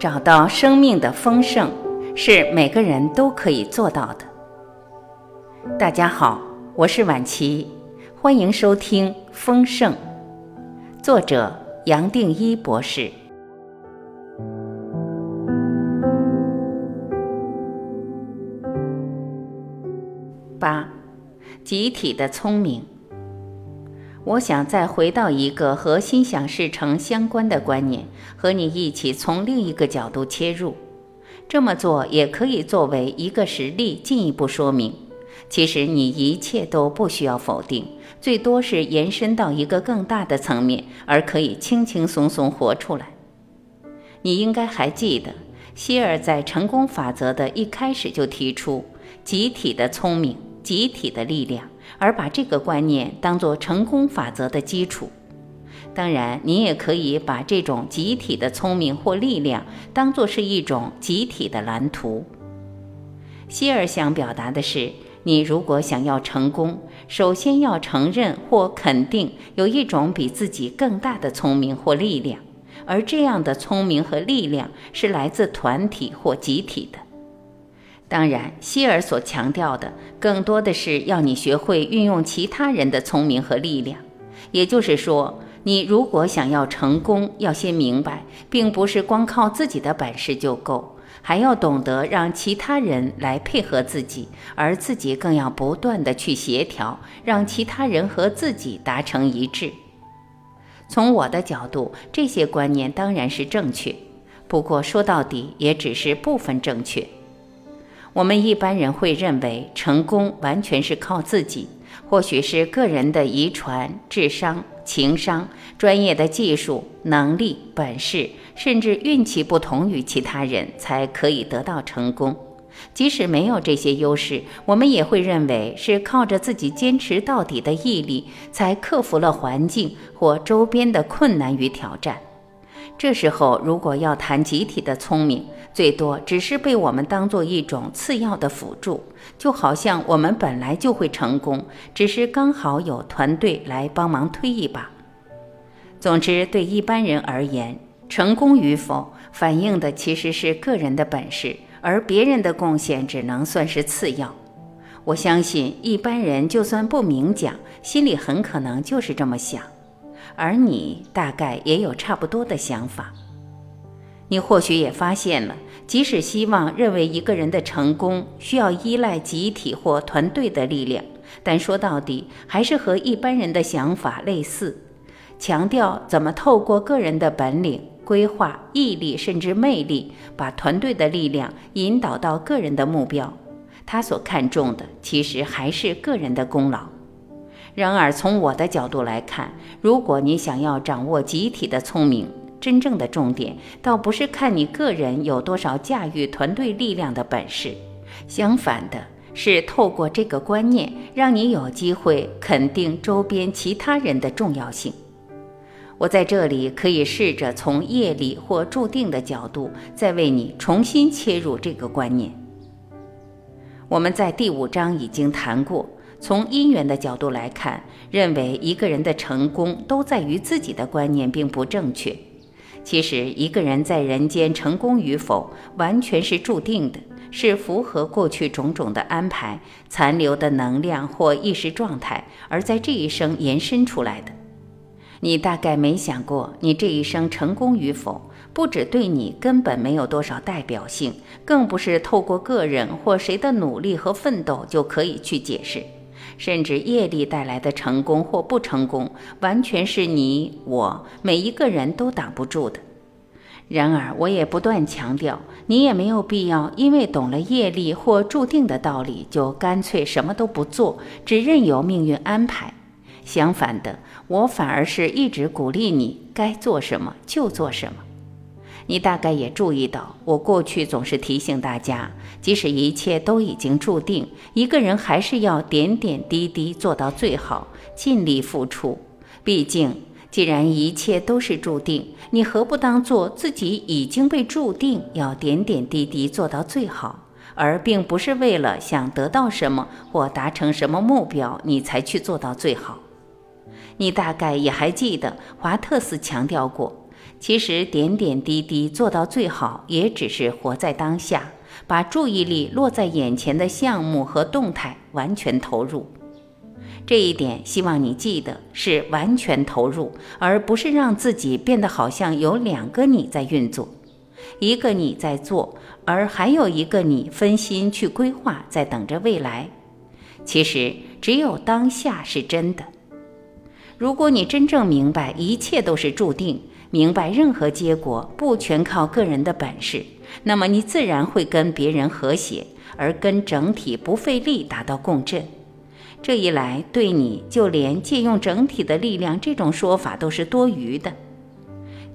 找到生命的丰盛，是每个人都可以做到的。大家好，我是晚琪，欢迎收听《丰盛》，作者杨定一博士。八，集体的聪明。我想再回到一个和心想事成相关的观念，和你一起从另一个角度切入。这么做也可以作为一个实例进一步说明。其实你一切都不需要否定，最多是延伸到一个更大的层面，而可以轻轻松松活出来。你应该还记得，希尔在成功法则的一开始就提出集体的聪明。集体的力量，而把这个观念当做成功法则的基础。当然，你也可以把这种集体的聪明或力量当做是一种集体的蓝图。希尔想表达的是，你如果想要成功，首先要承认或肯定有一种比自己更大的聪明或力量，而这样的聪明和力量是来自团体或集体的。当然，希尔所强调的更多的是要你学会运用其他人的聪明和力量。也就是说，你如果想要成功，要先明白，并不是光靠自己的本事就够，还要懂得让其他人来配合自己，而自己更要不断的去协调，让其他人和自己达成一致。从我的角度，这些观念当然是正确，不过说到底，也只是部分正确。我们一般人会认为成功完全是靠自己，或许是个人的遗传、智商、情商、专业的技术、能力、本事，甚至运气不同于其他人才可以得到成功。即使没有这些优势，我们也会认为是靠着自己坚持到底的毅力，才克服了环境或周边的困难与挑战。这时候，如果要谈集体的聪明，最多只是被我们当做一种次要的辅助，就好像我们本来就会成功，只是刚好有团队来帮忙推一把。总之，对一般人而言，成功与否反映的其实是个人的本事，而别人的贡献只能算是次要。我相信一般人就算不明讲，心里很可能就是这么想，而你大概也有差不多的想法。你或许也发现了，即使希望认为一个人的成功需要依赖集体或团队的力量，但说到底还是和一般人的想法类似，强调怎么透过个人的本领、规划、毅力甚至魅力，把团队的力量引导到个人的目标。他所看重的其实还是个人的功劳。然而，从我的角度来看，如果你想要掌握集体的聪明，真正的重点倒不是看你个人有多少驾驭团队力量的本事，相反的是透过这个观念，让你有机会肯定周边其他人的重要性。我在这里可以试着从业力或注定的角度，再为你重新切入这个观念。我们在第五章已经谈过，从因缘的角度来看，认为一个人的成功都在于自己的观念并不正确。其实，一个人在人间成功与否，完全是注定的，是符合过去种种的安排、残留的能量或意识状态，而在这一生延伸出来的。你大概没想过，你这一生成功与否，不只对你根本没有多少代表性，更不是透过个人或谁的努力和奋斗就可以去解释。甚至业力带来的成功或不成功，完全是你我每一个人都挡不住的。然而，我也不断强调，你也没有必要因为懂了业力或注定的道理，就干脆什么都不做，只任由命运安排。相反的，我反而是一直鼓励你该做什么就做什么。你大概也注意到，我过去总是提醒大家，即使一切都已经注定，一个人还是要点点滴滴做到最好，尽力付出。毕竟，既然一切都是注定，你何不当做自己已经被注定要点点滴滴做到最好，而并不是为了想得到什么或达成什么目标，你才去做到最好。你大概也还记得，华特斯强调过。其实点点滴滴做到最好，也只是活在当下，把注意力落在眼前的项目和动态，完全投入。这一点，希望你记得是完全投入，而不是让自己变得好像有两个你在运作，一个你在做，而还有一个你分心去规划，在等着未来。其实，只有当下是真的。如果你真正明白一切都是注定，明白任何结果不全靠个人的本事，那么你自然会跟别人和谐，而跟整体不费力达到共振。这一来，对你就连借用整体的力量这种说法都是多余的。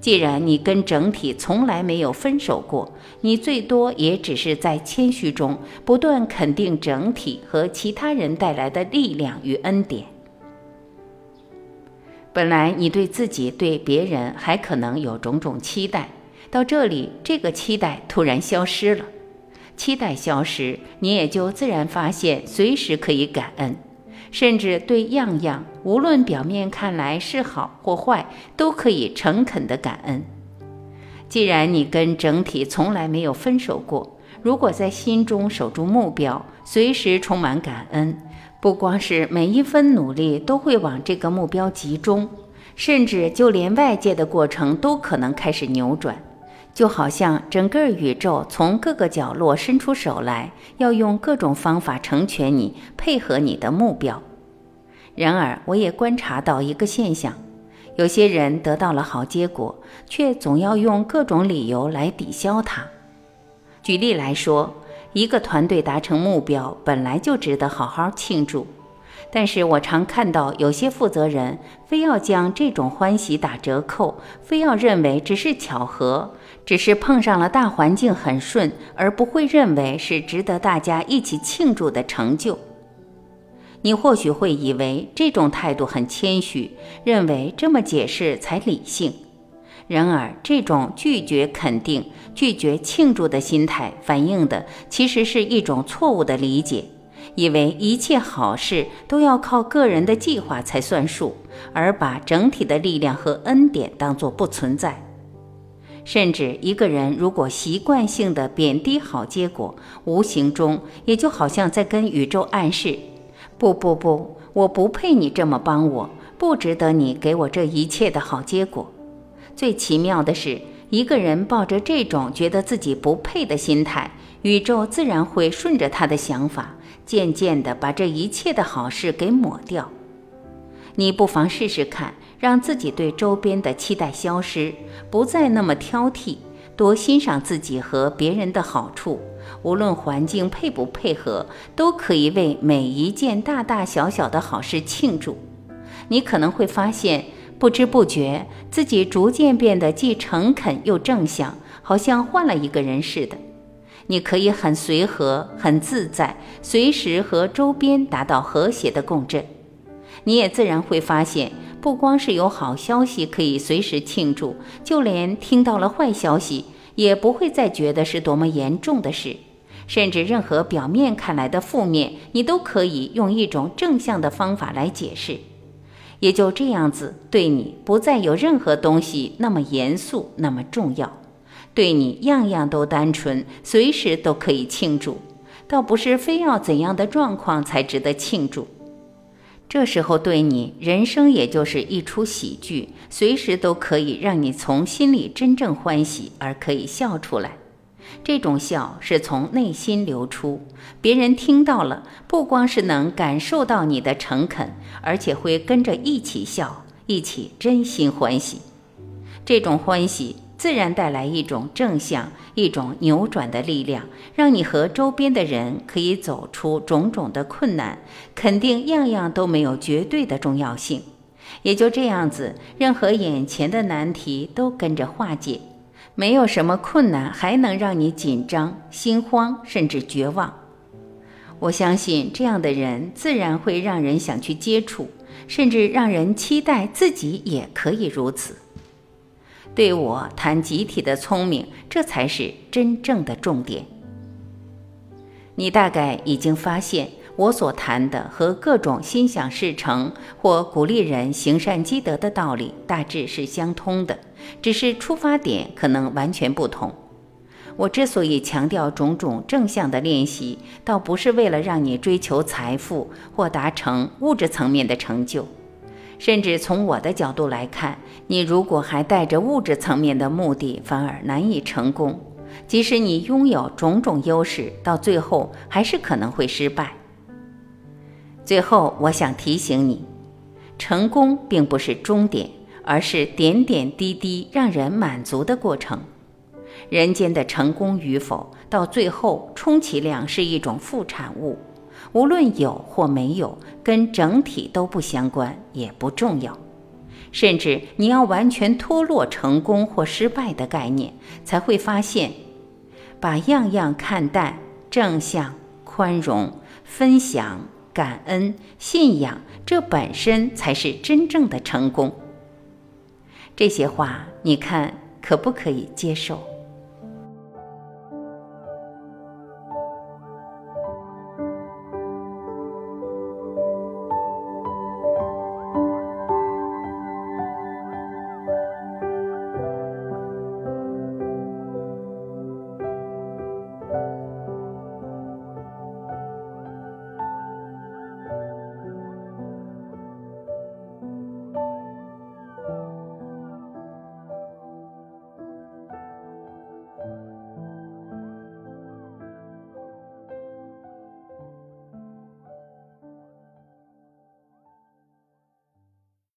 既然你跟整体从来没有分手过，你最多也只是在谦虚中不断肯定整体和其他人带来的力量与恩典。本来你对自己、对别人还可能有种种期待，到这里，这个期待突然消失了。期待消失，你也就自然发现，随时可以感恩，甚至对样样，无论表面看来是好或坏，都可以诚恳的感恩。既然你跟整体从来没有分手过，如果在心中守住目标，随时充满感恩。不光是每一分努力都会往这个目标集中，甚至就连外界的过程都可能开始扭转，就好像整个宇宙从各个角落伸出手来，要用各种方法成全你，配合你的目标。然而，我也观察到一个现象：有些人得到了好结果，却总要用各种理由来抵消它。举例来说。一个团队达成目标本来就值得好好庆祝，但是我常看到有些负责人非要将这种欢喜打折扣，非要认为只是巧合，只是碰上了大环境很顺，而不会认为是值得大家一起庆祝的成就。你或许会以为这种态度很谦虚，认为这么解释才理性。然而，这种拒绝肯定、拒绝庆祝的心态，反映的其实是一种错误的理解，以为一切好事都要靠个人的计划才算数，而把整体的力量和恩典当作不存在。甚至，一个人如果习惯性的贬低好结果，无形中也就好像在跟宇宙暗示：不不不，我不配你这么帮我，不值得你给我这一切的好结果。最奇妙的是，一个人抱着这种觉得自己不配的心态，宇宙自然会顺着他的想法，渐渐地把这一切的好事给抹掉。你不妨试试看，让自己对周边的期待消失，不再那么挑剔，多欣赏自己和别人的好处。无论环境配不配合，都可以为每一件大大小小的好事庆祝。你可能会发现。不知不觉，自己逐渐变得既诚恳又正向，好像换了一个人似的。你可以很随和、很自在，随时和周边达到和谐的共振。你也自然会发现，不光是有好消息可以随时庆祝，就连听到了坏消息，也不会再觉得是多么严重的事。甚至任何表面看来的负面，你都可以用一种正向的方法来解释。也就这样子，对你不再有任何东西那么严肃，那么重要，对你样样都单纯，随时都可以庆祝，倒不是非要怎样的状况才值得庆祝。这时候对你，人生也就是一出喜剧，随时都可以让你从心里真正欢喜而可以笑出来。这种笑是从内心流出，别人听到了，不光是能感受到你的诚恳，而且会跟着一起笑，一起真心欢喜。这种欢喜自然带来一种正向、一种扭转的力量，让你和周边的人可以走出种种的困难。肯定样样都没有绝对的重要性，也就这样子，任何眼前的难题都跟着化解。没有什么困难还能让你紧张、心慌，甚至绝望。我相信这样的人自然会让人想去接触，甚至让人期待自己也可以如此。对我谈集体的聪明，这才是真正的重点。你大概已经发现，我所谈的和各种心想事成或鼓励人行善积德的道理大致是相通的。只是出发点可能完全不同。我之所以强调种种正向的练习，倒不是为了让你追求财富或达成物质层面的成就。甚至从我的角度来看，你如果还带着物质层面的目的，反而难以成功。即使你拥有种种优势，到最后还是可能会失败。最后，我想提醒你，成功并不是终点，而是点点滴滴让人满足的过程。人间的成功与否，到最后充其量是一种副产物，无论有或没有，跟整体都不相关，也不重要。甚至你要完全脱落成功或失败的概念，才会发现，把样样看淡、正向、宽容、分享、感恩、信仰，这本身才是真正的成功。这些话，你看可不可以接受？